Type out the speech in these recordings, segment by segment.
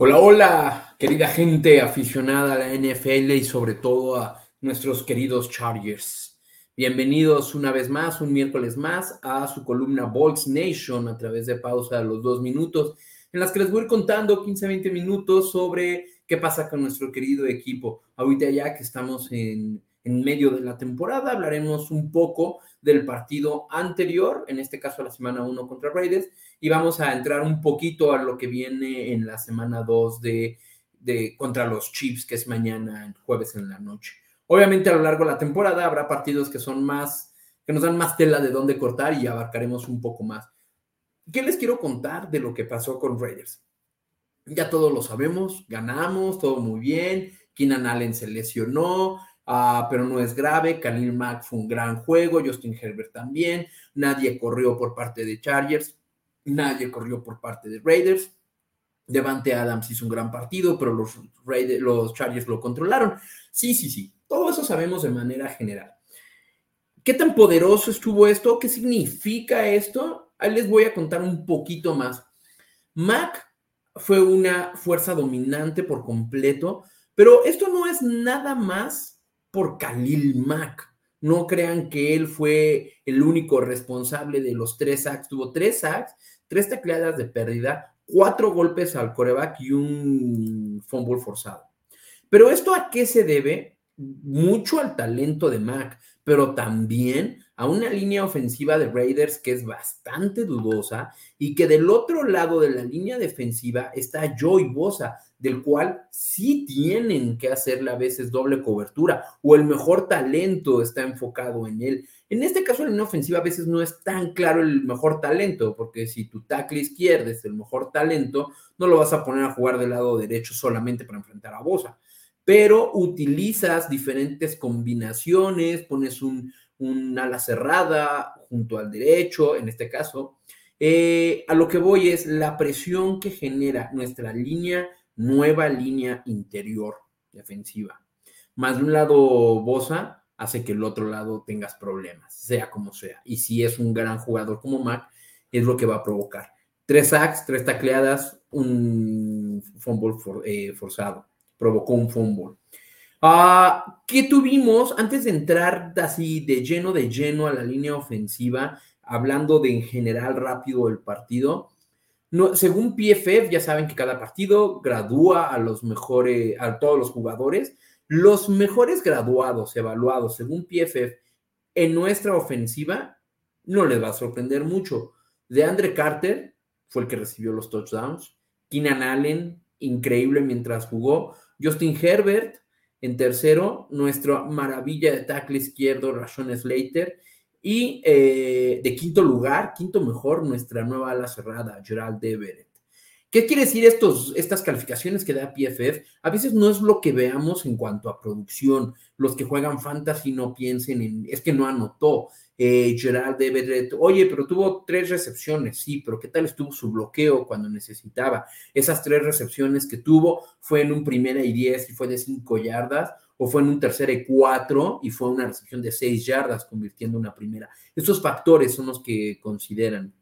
Hola, hola, querida gente aficionada a la NFL y sobre todo a nuestros queridos Chargers. Bienvenidos una vez más, un miércoles más, a su columna Bolts Nation a través de pausa de los dos minutos, en las que les voy a ir contando 15-20 minutos sobre qué pasa con nuestro querido equipo. Ahorita ya que estamos en, en medio de la temporada, hablaremos un poco del partido anterior, en este caso la semana 1 contra Raiders, y vamos a entrar un poquito a lo que viene en la semana 2 de, de, contra los Chiefs, que es mañana, jueves en la noche. Obviamente a lo largo de la temporada habrá partidos que son más, que nos dan más tela de dónde cortar y abarcaremos un poco más. ¿Qué les quiero contar de lo que pasó con Raiders? Ya todos lo sabemos, ganamos, todo muy bien, Keenan Allen se lesionó, Uh, pero no es grave. Khalil Mack fue un gran juego, Justin Herbert también. Nadie corrió por parte de Chargers. Nadie corrió por parte de Raiders. Devante Adams hizo un gran partido, pero los, Raiders, los Chargers lo controlaron. Sí, sí, sí. Todo eso sabemos de manera general. ¿Qué tan poderoso estuvo esto? ¿Qué significa esto? Ahí les voy a contar un poquito más. Mac fue una fuerza dominante por completo, pero esto no es nada más por Khalil Mack. No crean que él fue el único responsable de los tres sacks. Tuvo tres sacks, tres tacleadas de pérdida, cuatro golpes al coreback y un fumble forzado. Pero esto a qué se debe? Mucho al talento de Mac, pero también a una línea ofensiva de Raiders que es bastante dudosa y que del otro lado de la línea defensiva está Joey Bosa, del cual sí tienen que hacerle a veces doble cobertura o el mejor talento está enfocado en él. En este caso, en línea ofensiva a veces no es tan claro el mejor talento, porque si tu tackle izquierdo es el mejor talento, no lo vas a poner a jugar del lado derecho solamente para enfrentar a Bosa pero utilizas diferentes combinaciones, pones un, un ala cerrada junto al derecho, en este caso. Eh, a lo que voy es la presión que genera nuestra línea, nueva línea interior defensiva. Más de un lado Bosa hace que el otro lado tengas problemas, sea como sea. Y si es un gran jugador como Mac, es lo que va a provocar. Tres sacks, tres tacleadas, un fumble eh, forzado provocó un fumble. Uh, ¿Qué tuvimos antes de entrar así de lleno, de lleno a la línea ofensiva, hablando de en general rápido el partido? No, según PFF, ya saben que cada partido gradúa a los mejores, a todos los jugadores. Los mejores graduados, evaluados, según PFF, en nuestra ofensiva, no les va a sorprender mucho. De Andre Carter fue el que recibió los touchdowns. Keenan Allen, increíble mientras jugó. Justin Herbert, en tercero, nuestra maravilla de tackle izquierdo, Rashon Slater. Y eh, de quinto lugar, quinto mejor, nuestra nueva ala cerrada, Gerald Everett. ¿Qué quiere decir estos, estas calificaciones que da PFF? A veces no es lo que veamos en cuanto a producción. Los que juegan fantasy no piensen en, es que no anotó. Eh, Gerald Everett, oye, pero tuvo tres recepciones, sí, pero ¿qué tal estuvo su bloqueo cuando necesitaba? Esas tres recepciones que tuvo fue en un primera y diez y fue de cinco yardas, o fue en un tercera y cuatro y fue una recepción de seis yardas, convirtiendo una primera. Estos factores son los que consideran.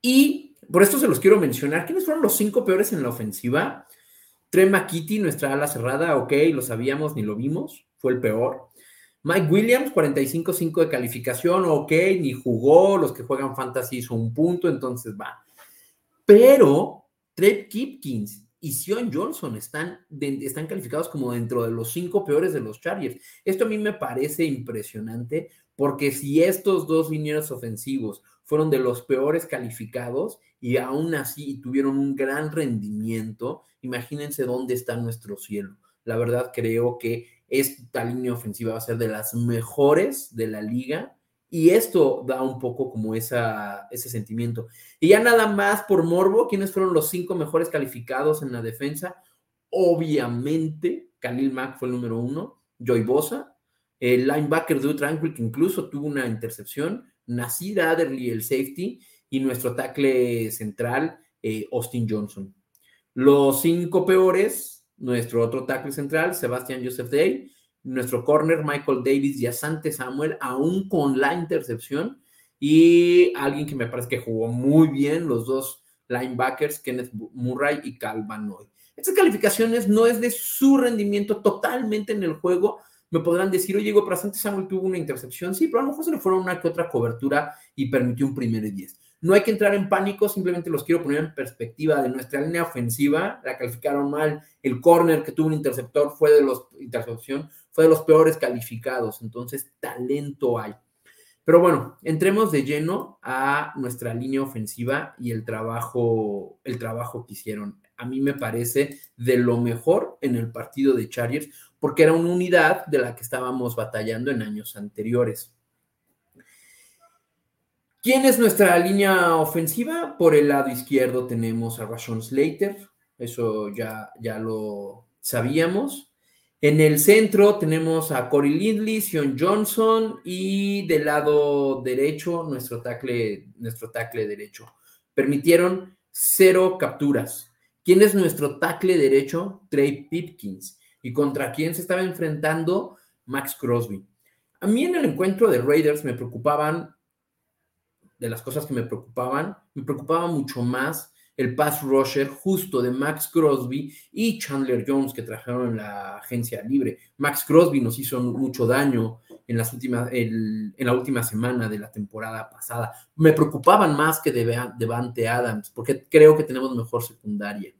Y por esto se los quiero mencionar. ¿Quiénes fueron los cinco peores en la ofensiva? Trey McKitty, nuestra ala cerrada, ok, lo sabíamos ni lo vimos, fue el peor. Mike Williams, 45-5 de calificación, ok, ni jugó, los que juegan fantasy hizo un punto, entonces va. Pero Trey Kipkins y Sion Johnson están, están calificados como dentro de los cinco peores de los Chargers. Esto a mí me parece impresionante porque si estos dos linieros ofensivos fueron de los peores calificados y aún así tuvieron un gran rendimiento, imagínense dónde está nuestro cielo. La verdad creo que esta línea ofensiva va a ser de las mejores de la liga y esto da un poco como esa, ese sentimiento. Y ya nada más por morbo, ¿quiénes fueron los cinco mejores calificados en la defensa? Obviamente, Khalil Mack fue el número uno, Joy Bosa, el linebacker Drew Tranquil, que incluso tuvo una intercepción, Nasir Adderley, el safety, y nuestro tackle central, eh, Austin Johnson. Los cinco peores, nuestro otro tackle central, Sebastián Joseph Day, nuestro corner, Michael Davis y Asante Samuel, aún con la intercepción, y alguien que me parece que jugó muy bien, los dos linebackers Kenneth Murray y Cal Van Estas calificaciones no es de su rendimiento totalmente en el juego. Me podrán decir, oye, Diego Prasante Samuel tuvo una intercepción. Sí, pero a lo mejor se le fueron una que otra cobertura y permitió un primer y diez. No hay que entrar en pánico, simplemente los quiero poner en perspectiva de nuestra línea ofensiva. La calificaron mal. El corner que tuvo un interceptor fue de los intercepción, fue de los peores calificados. Entonces, talento hay. Pero bueno, entremos de lleno a nuestra línea ofensiva y el trabajo, el trabajo que hicieron. A mí me parece de lo mejor en el partido de Chargers, porque era una unidad de la que estábamos batallando en años anteriores. ¿Quién es nuestra línea ofensiva? Por el lado izquierdo tenemos a Rashon Slater, eso ya, ya lo sabíamos. En el centro tenemos a Corey Lindley, Sion Johnson y del lado derecho nuestro tackle, nuestro tackle derecho. Permitieron cero capturas. ¿Quién es nuestro tackle derecho? Trey Pipkins. ¿Y contra quién se estaba enfrentando? Max Crosby. A mí en el encuentro de Raiders me preocupaban de las cosas que me preocupaban, me preocupaba mucho más el pass rusher justo de Max Crosby y Chandler Jones que trajeron en la agencia libre. Max Crosby nos hizo mucho daño en, las últimas, en la última semana de la temporada pasada. Me preocupaban más que de Devante Adams, porque creo que tenemos mejor secundaria.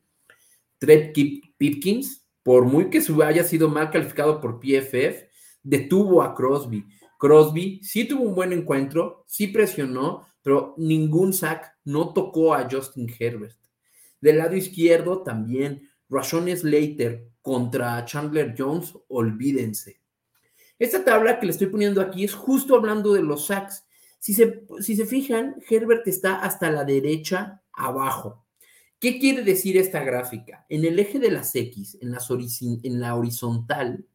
Trey Pipkins, por muy que haya sido mal calificado por PFF, detuvo a Crosby. Crosby sí tuvo un buen encuentro, sí presionó, pero ningún sack no tocó a Justin Herbert. Del lado izquierdo también, Rashon Slater contra Chandler Jones, olvídense. Esta tabla que le estoy poniendo aquí es justo hablando de los sacks. Si se, si se fijan, Herbert está hasta la derecha abajo. ¿Qué quiere decir esta gráfica? En el eje de las X, en, la horizontal,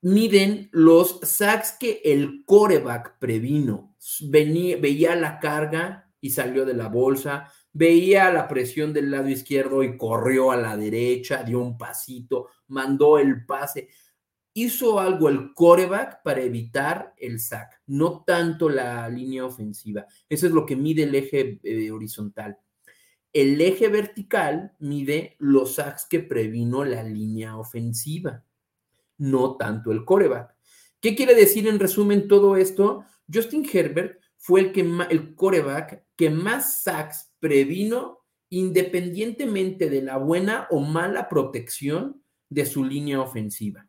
miden los sacks que el coreback previno. veía la carga y salió de la bolsa, veía la presión del lado izquierdo y corrió a la derecha, dio un pasito, mandó el pase. Hizo algo el coreback para evitar el sack, no tanto la línea ofensiva. Eso es lo que mide el eje eh, horizontal. El eje vertical mide los sacks que previno la línea ofensiva no tanto el coreback. ¿Qué quiere decir en resumen todo esto? Justin Herbert fue el, que, el coreback que más sacks previno independientemente de la buena o mala protección de su línea ofensiva.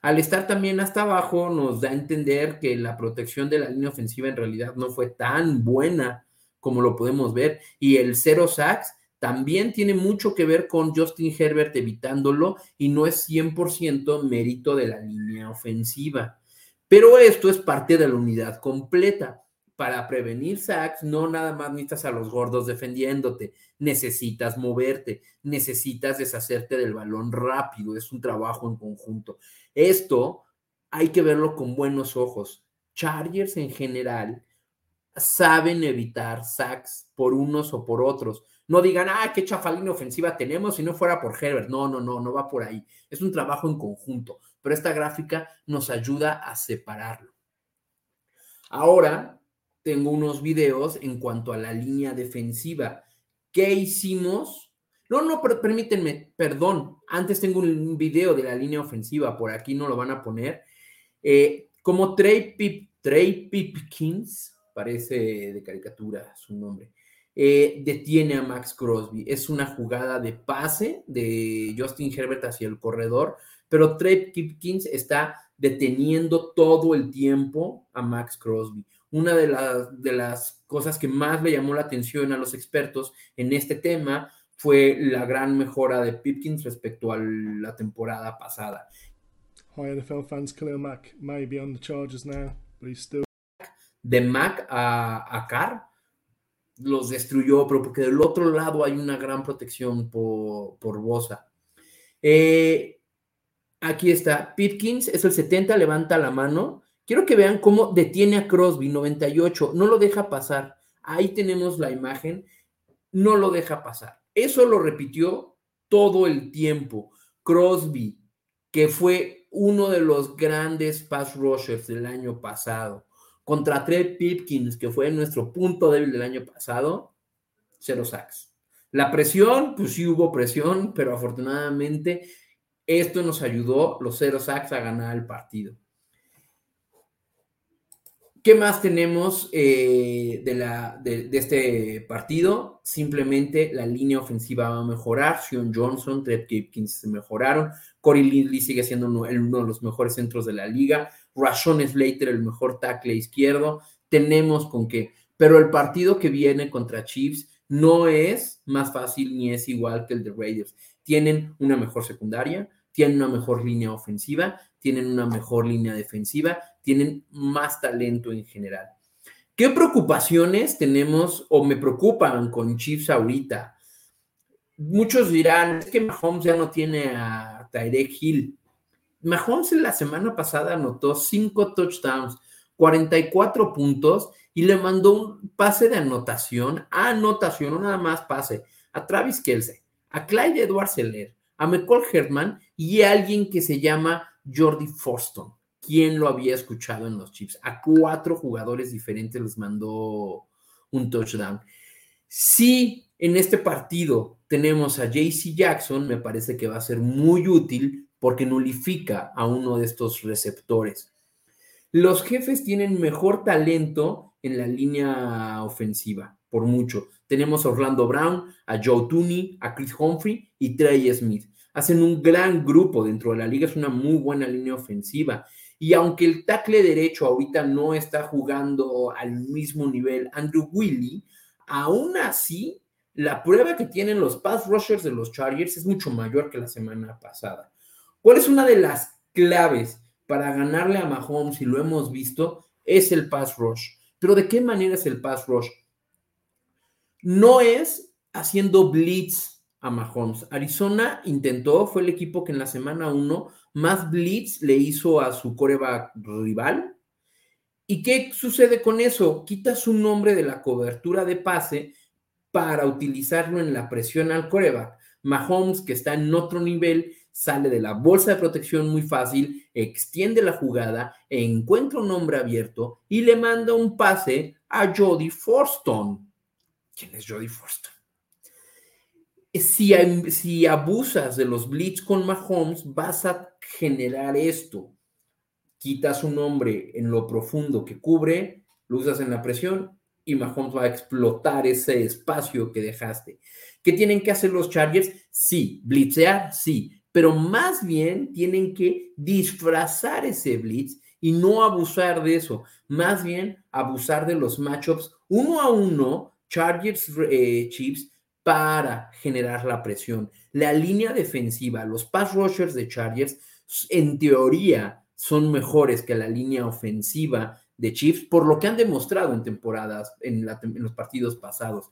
Al estar también hasta abajo, nos da a entender que la protección de la línea ofensiva en realidad no fue tan buena como lo podemos ver. Y el cero sacks también tiene mucho que ver con Justin Herbert evitándolo y no es 100% mérito de la línea ofensiva. Pero esto es parte de la unidad completa. Para prevenir sacks, no nada más necesitas a los gordos defendiéndote, necesitas moverte, necesitas deshacerte del balón rápido, es un trabajo en conjunto. Esto hay que verlo con buenos ojos. Chargers en general saben evitar sacks por unos o por otros no digan, ah, qué chafalina ofensiva tenemos si no fuera por Herbert. No, no, no, no va por ahí. Es un trabajo en conjunto, pero esta gráfica nos ayuda a separarlo. Ahora tengo unos videos en cuanto a la línea defensiva. ¿Qué hicimos? No, no, pero permítanme, perdón. Antes tengo un video de la línea ofensiva, por aquí no lo van a poner. Eh, como Trey, Pip, Trey Pipkins, parece de caricatura su nombre eh, detiene a Max Crosby. Es una jugada de pase de Justin Herbert hacia el corredor, pero Trey Kipkins está deteniendo todo el tiempo a Max Crosby. Una de, de las cosas que más le llamó la atención a los expertos en este tema fue la gran mejora de Pipkins respecto a la temporada pasada. fans, Mack may be on the charges now, De Mac a, a Carr los destruyó, pero porque del otro lado hay una gran protección por, por Bosa. Eh, aquí está, Pipkins es el 70, levanta la mano. Quiero que vean cómo detiene a Crosby, 98, no lo deja pasar. Ahí tenemos la imagen, no lo deja pasar. Eso lo repitió todo el tiempo. Crosby, que fue uno de los grandes pass rushers del año pasado contra Trey Pipkins, que fue nuestro punto débil del año pasado, cero sacks. La presión, pues sí hubo presión, pero afortunadamente esto nos ayudó, los Zero Sacks, a ganar el partido. ¿Qué más tenemos eh, de, la, de, este partido? Simplemente la línea ofensiva va a mejorar. Sion Johnson, Trent Kipkins se mejoraron. Corey Lindley sigue siendo uno, de los mejores centros de la liga. Rashon Slater, el mejor tackle izquierdo. Tenemos con qué. Pero el partido que viene contra Chiefs no es más fácil ni es igual que el de Raiders. Tienen una mejor secundaria, tienen una mejor línea ofensiva, tienen una mejor línea defensiva, tienen más talento en general. ¿Qué preocupaciones tenemos o me preocupan con Chiefs ahorita? Muchos dirán, es que Mahomes ya no tiene a Tyrek Hill. Mahomes la semana pasada anotó cinco touchdowns, 44 puntos y le mandó un pase de anotación, anotación, no nada más pase, a Travis Kelsey, a Clyde Edwards Seller, a McCall Herman y a alguien que se llama Jordi Forston. ¿Quién lo había escuchado en los chips? A cuatro jugadores diferentes les mandó un touchdown. Si en este partido tenemos a JC Jackson, me parece que va a ser muy útil porque nulifica a uno de estos receptores. Los jefes tienen mejor talento en la línea ofensiva, por mucho. Tenemos a Orlando Brown, a Joe Tooney, a Chris Humphrey y Trey Smith hacen un gran grupo dentro de la liga, es una muy buena línea ofensiva. Y aunque el tackle derecho ahorita no está jugando al mismo nivel Andrew Willy, aún así la prueba que tienen los pass rushers de los Chargers es mucho mayor que la semana pasada. ¿Cuál es una de las claves para ganarle a Mahomes, y lo hemos visto, es el pass rush? Pero ¿de qué manera es el pass rush? No es haciendo blitz a Mahomes. Arizona intentó, fue el equipo que en la semana 1 más blitz le hizo a su coreback rival. ¿Y qué sucede con eso? Quita su nombre de la cobertura de pase para utilizarlo en la presión al coreback. Mahomes, que está en otro nivel, sale de la bolsa de protección muy fácil, extiende la jugada, encuentra un hombre abierto y le manda un pase a Jody Forston. ¿Quién es Jody Forston? si, si abusas de los blitz con Mahomes, vas a generar esto. Quitas un hombre en lo profundo que cubre, lo usas en la presión y Mahomes va a explotar ese espacio que dejaste. ¿Qué tienen que hacer los Chargers? Sí, blitzear, sí, pero más bien tienen que disfrazar ese blitz y no abusar de eso, más bien abusar de los matchups uno a uno, Chargers eh, Chiefs, para generar la presión. La línea defensiva, los pass rushers de Chargers, en teoría, son mejores que la línea ofensiva de Chiefs, por lo que han demostrado en temporadas, en, los partidos pasados.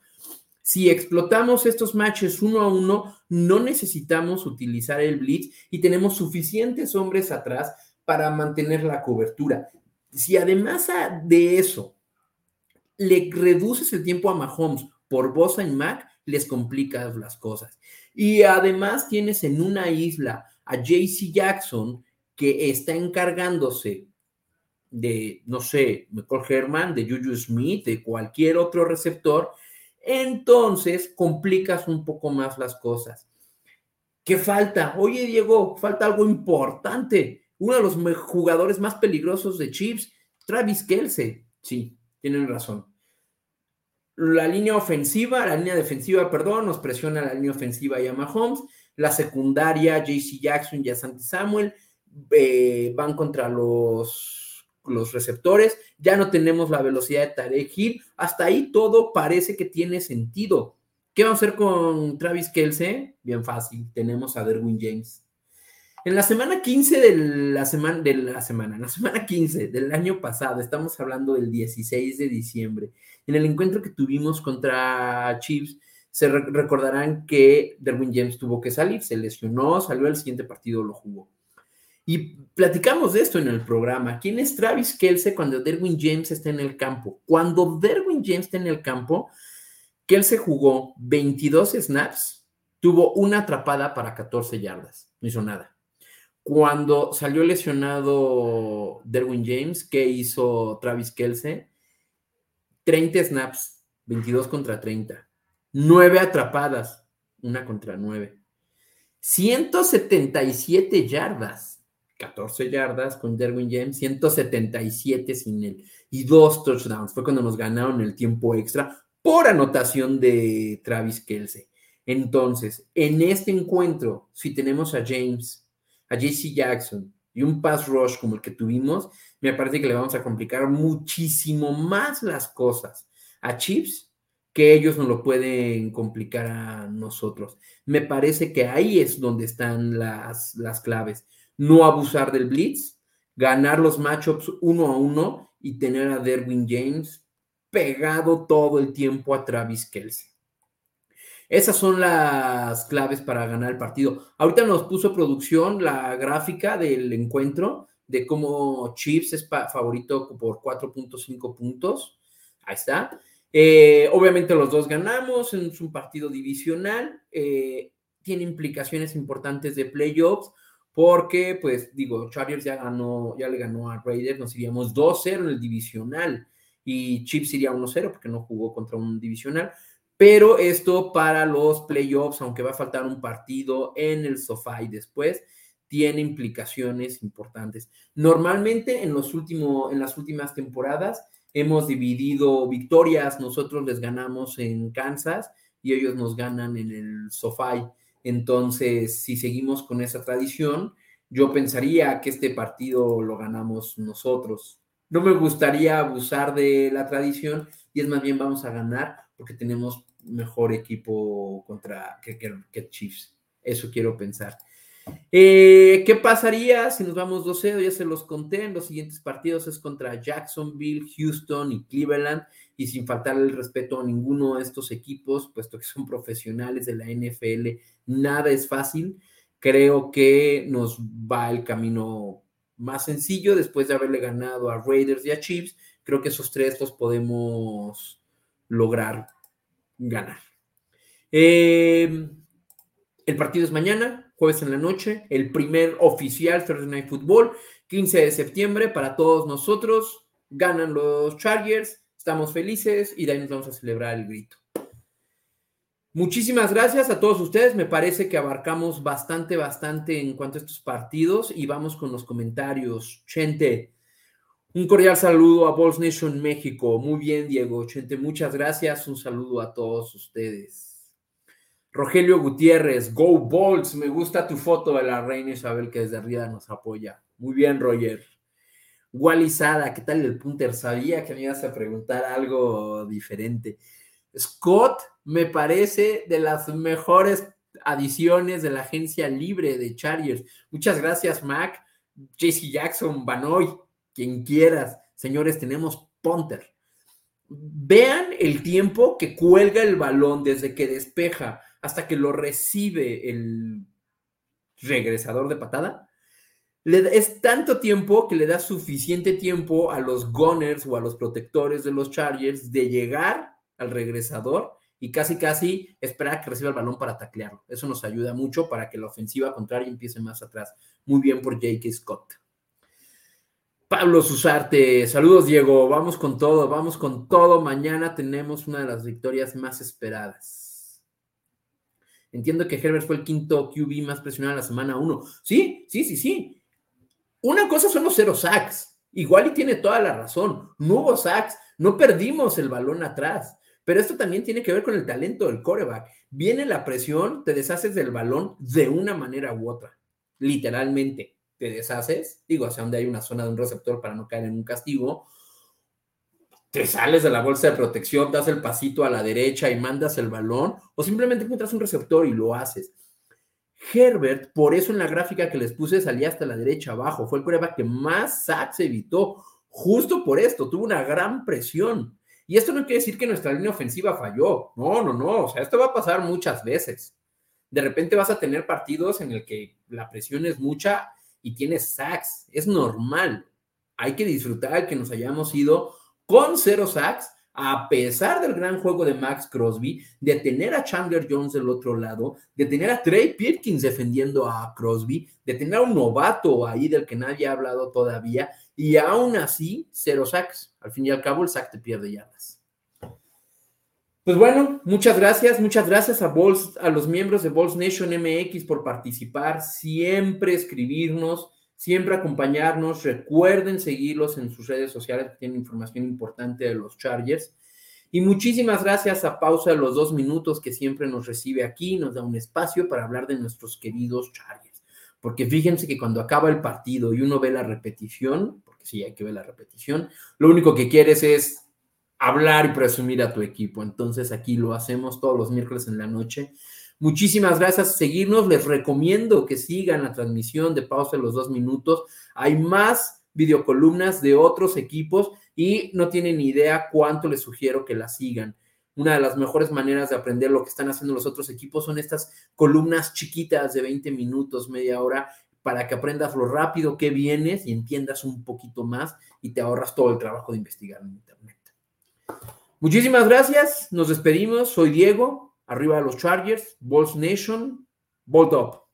Si explotamos estos matches uno a uno, no necesitamos utilizar el blitz y tenemos suficientes hombres atrás para mantener la cobertura. Si además de eso le reduces el tiempo a Mahomes por Bosa y Mac, les complicas las cosas. Y además tienes en una isla a JC Jackson que está encargándose de, no sé, Michael Herman, de Juju Smith, de cualquier otro receptor, entonces complicas un poco más las cosas. ¿Qué falta? Oye, Diego, falta algo importante. Uno de los jugadores más peligrosos de Chiefs, Travis Kelsey. Sí, tienen razón la línea ofensiva, la línea defensiva, perdón, nos presiona la línea ofensiva y a Mahomes. La secundaria, JC Jackson y a Santi Samuel eh, van contra los, los receptores. Ya no tenemos la velocidad de Tarek Hill. Hasta ahí todo parece que tiene sentido. ¿Qué vamos a hacer con Travis Kelsey? Bien fácil, tenemos a Derwin James. En la semana 15 de la semana, de la semana, la semana 15 del año pasado, estamos hablando del 16 de diciembre, en el encuentro que tuvimos contra Chiefs, se recordarán que Derwin James tuvo que salir, se lesionó, salió al siguiente partido, lo jugó. Y platicamos de esto en el programa. ¿Quién es Travis Kelsey cuando Derwin James está en el campo? Cuando Derwin James está en el campo, Kelsey jugó 22 snaps, tuvo una atrapada para 14 yardas, no hizo nada. Cuando salió lesionado Derwin James, ¿qué hizo Travis Kelsey? 30 snaps, 22 contra 30. nueve atrapadas, una contra nueve. 177 yardas, 14 yardas con Derwin James, 177 sin él y dos touchdowns. Fue cuando nos ganaron el tiempo extra por anotación de Travis Kelsey. Entonces, en este encuentro, si tenemos a James, a JC Jackson y un pass rush como el que tuvimos, me parece que le vamos a complicar muchísimo más las cosas a Chips que ellos no lo pueden complicar a nosotros. Me parece que ahí es donde están las, las claves. No abusar del blitz, ganar los matchups uno a uno y tener a Derwin James pegado todo el tiempo a Travis Kelsey. Esas son las claves para ganar el partido. Ahorita nos puso producción la gráfica del encuentro de cómo Chiefs es favorito por 4.5 puntos. Ahí está. Eh, obviamente los dos ganamos, es un partido divisional, eh, tiene implicaciones importantes de playoffs porque, pues digo, Chargers ya ganó, ya le ganó a Raiders, nos iríamos 2-0 en el divisional y Chips iría 1-0 porque no jugó contra un divisional. Pero esto para los playoffs, aunque va a faltar un partido en el sofá y después, tiene implicaciones importantes. Normalmente en, los últimos, en las últimas temporadas hemos dividido victorias, nosotros les ganamos en Kansas y ellos nos ganan en el sofá. Entonces, si seguimos con esa tradición, yo pensaría que este partido lo ganamos nosotros. No me gustaría abusar de la tradición y es más bien vamos a ganar porque tenemos mejor equipo contra que, Chiefs. Eso quiero pensar. Eh, ¿Qué pasaría si nos vamos 2-0? Ya se los conté. En los siguientes partidos es contra Jacksonville, Houston y Cleveland. Y sin faltar el respeto a ninguno de estos equipos, puesto que son profesionales de la NFL, nada es fácil. Creo que nos va el camino más sencillo después de haberle ganado a Raiders y a Chiefs. Creo que esos tres los podemos lograr ganar. Em, el partido es mañana, jueves en la noche, el primer oficial Thursday Night Football, 15 de septiembre para todos nosotros. Ganan los Chargers, estamos felices y de ahí nos vamos a celebrar el grito. Muchísimas gracias a todos ustedes. Me parece que abarcamos bastante, bastante en cuanto a estos partidos y vamos con los comentarios. Chente, un cordial saludo a Balls Nation México. Muy bien, Diego. Chente, muchas gracias. Un saludo a todos ustedes. Rogelio Gutiérrez, Go Balls. Me gusta tu foto de la reina Isabel que desde arriba nos apoya. Muy bien, Roger. Wally Sada, ¿qué tal el punter? Sabía que me ibas a preguntar algo diferente. Scott me parece de las mejores adiciones de la agencia libre de Chargers. Muchas gracias, Mac, JC Jackson, Banoy, quien quieras. Señores, tenemos punter. Vean el tiempo que cuelga el balón desde que despeja hasta que lo recibe el regresador de patada. es tanto tiempo que le da suficiente tiempo a los gunners o a los protectores de los Chargers de llegar al regresador y casi casi esperar que reciba el balón para taclearlo. Eso nos ayuda mucho para que la ofensiva contraria empiece más atrás. Muy bien por J.K. Scott. Pablo Susarte, saludos Diego, vamos con todo, vamos con todo. Mañana tenemos una de las victorias más esperadas. Entiendo que Herbert fue el quinto QB más presionado en la semana 1. Sí, sí, sí, sí. Una cosa son los cero sacks. Igual y tiene toda la razón. No hubo sacks, no perdimos el balón atrás. Pero esto también tiene que ver con el talento del coreback. Viene la presión, te deshaces del balón de una manera u otra. Literalmente, te deshaces, digo, hacia donde hay una zona de un receptor para no caer en un castigo. Te sales de la bolsa de protección, das el pasito a la derecha y mandas el balón, o simplemente encuentras un receptor y lo haces. Herbert, por eso en la gráfica que les puse salía hasta la derecha abajo, fue el coreback que más sacks evitó, justo por esto, tuvo una gran presión. Y esto no quiere decir que nuestra línea ofensiva falló. No, no, no. O sea, esto va a pasar muchas veces. De repente vas a tener partidos en el que la presión es mucha y tienes sacks. Es normal. Hay que disfrutar que nos hayamos ido con cero sacks, a pesar del gran juego de Max Crosby, de tener a Chandler Jones del otro lado, de tener a Trey Pirkins defendiendo a Crosby, de tener a un novato ahí del que nadie ha hablado todavía, y aún así, cero sacks. Al fin y al cabo, el sack te pierde yardas. Pues bueno, muchas gracias, muchas gracias a, a los miembros de Balls Nation MX por participar, siempre escribirnos, siempre acompañarnos. Recuerden seguirlos en sus redes sociales, que tienen información importante de los Chargers. Y muchísimas gracias a Pausa de los dos minutos que siempre nos recibe aquí, nos da un espacio para hablar de nuestros queridos Chargers. Porque fíjense que cuando acaba el partido y uno ve la repetición, porque sí hay que ver la repetición, lo único que quieres es hablar y presumir a tu equipo. Entonces aquí lo hacemos todos los miércoles en la noche. Muchísimas gracias seguirnos. Les recomiendo que sigan la transmisión de pausa de los dos minutos. Hay más videocolumnas de otros equipos y no tienen idea cuánto les sugiero que la sigan. Una de las mejores maneras de aprender lo que están haciendo los otros equipos son estas columnas chiquitas de 20 minutos, media hora, para que aprendas lo rápido que vienes y entiendas un poquito más y te ahorras todo el trabajo de investigar en Internet. Muchísimas gracias, nos despedimos. Soy Diego, arriba de los Chargers, Balls Nation, Bolt Up.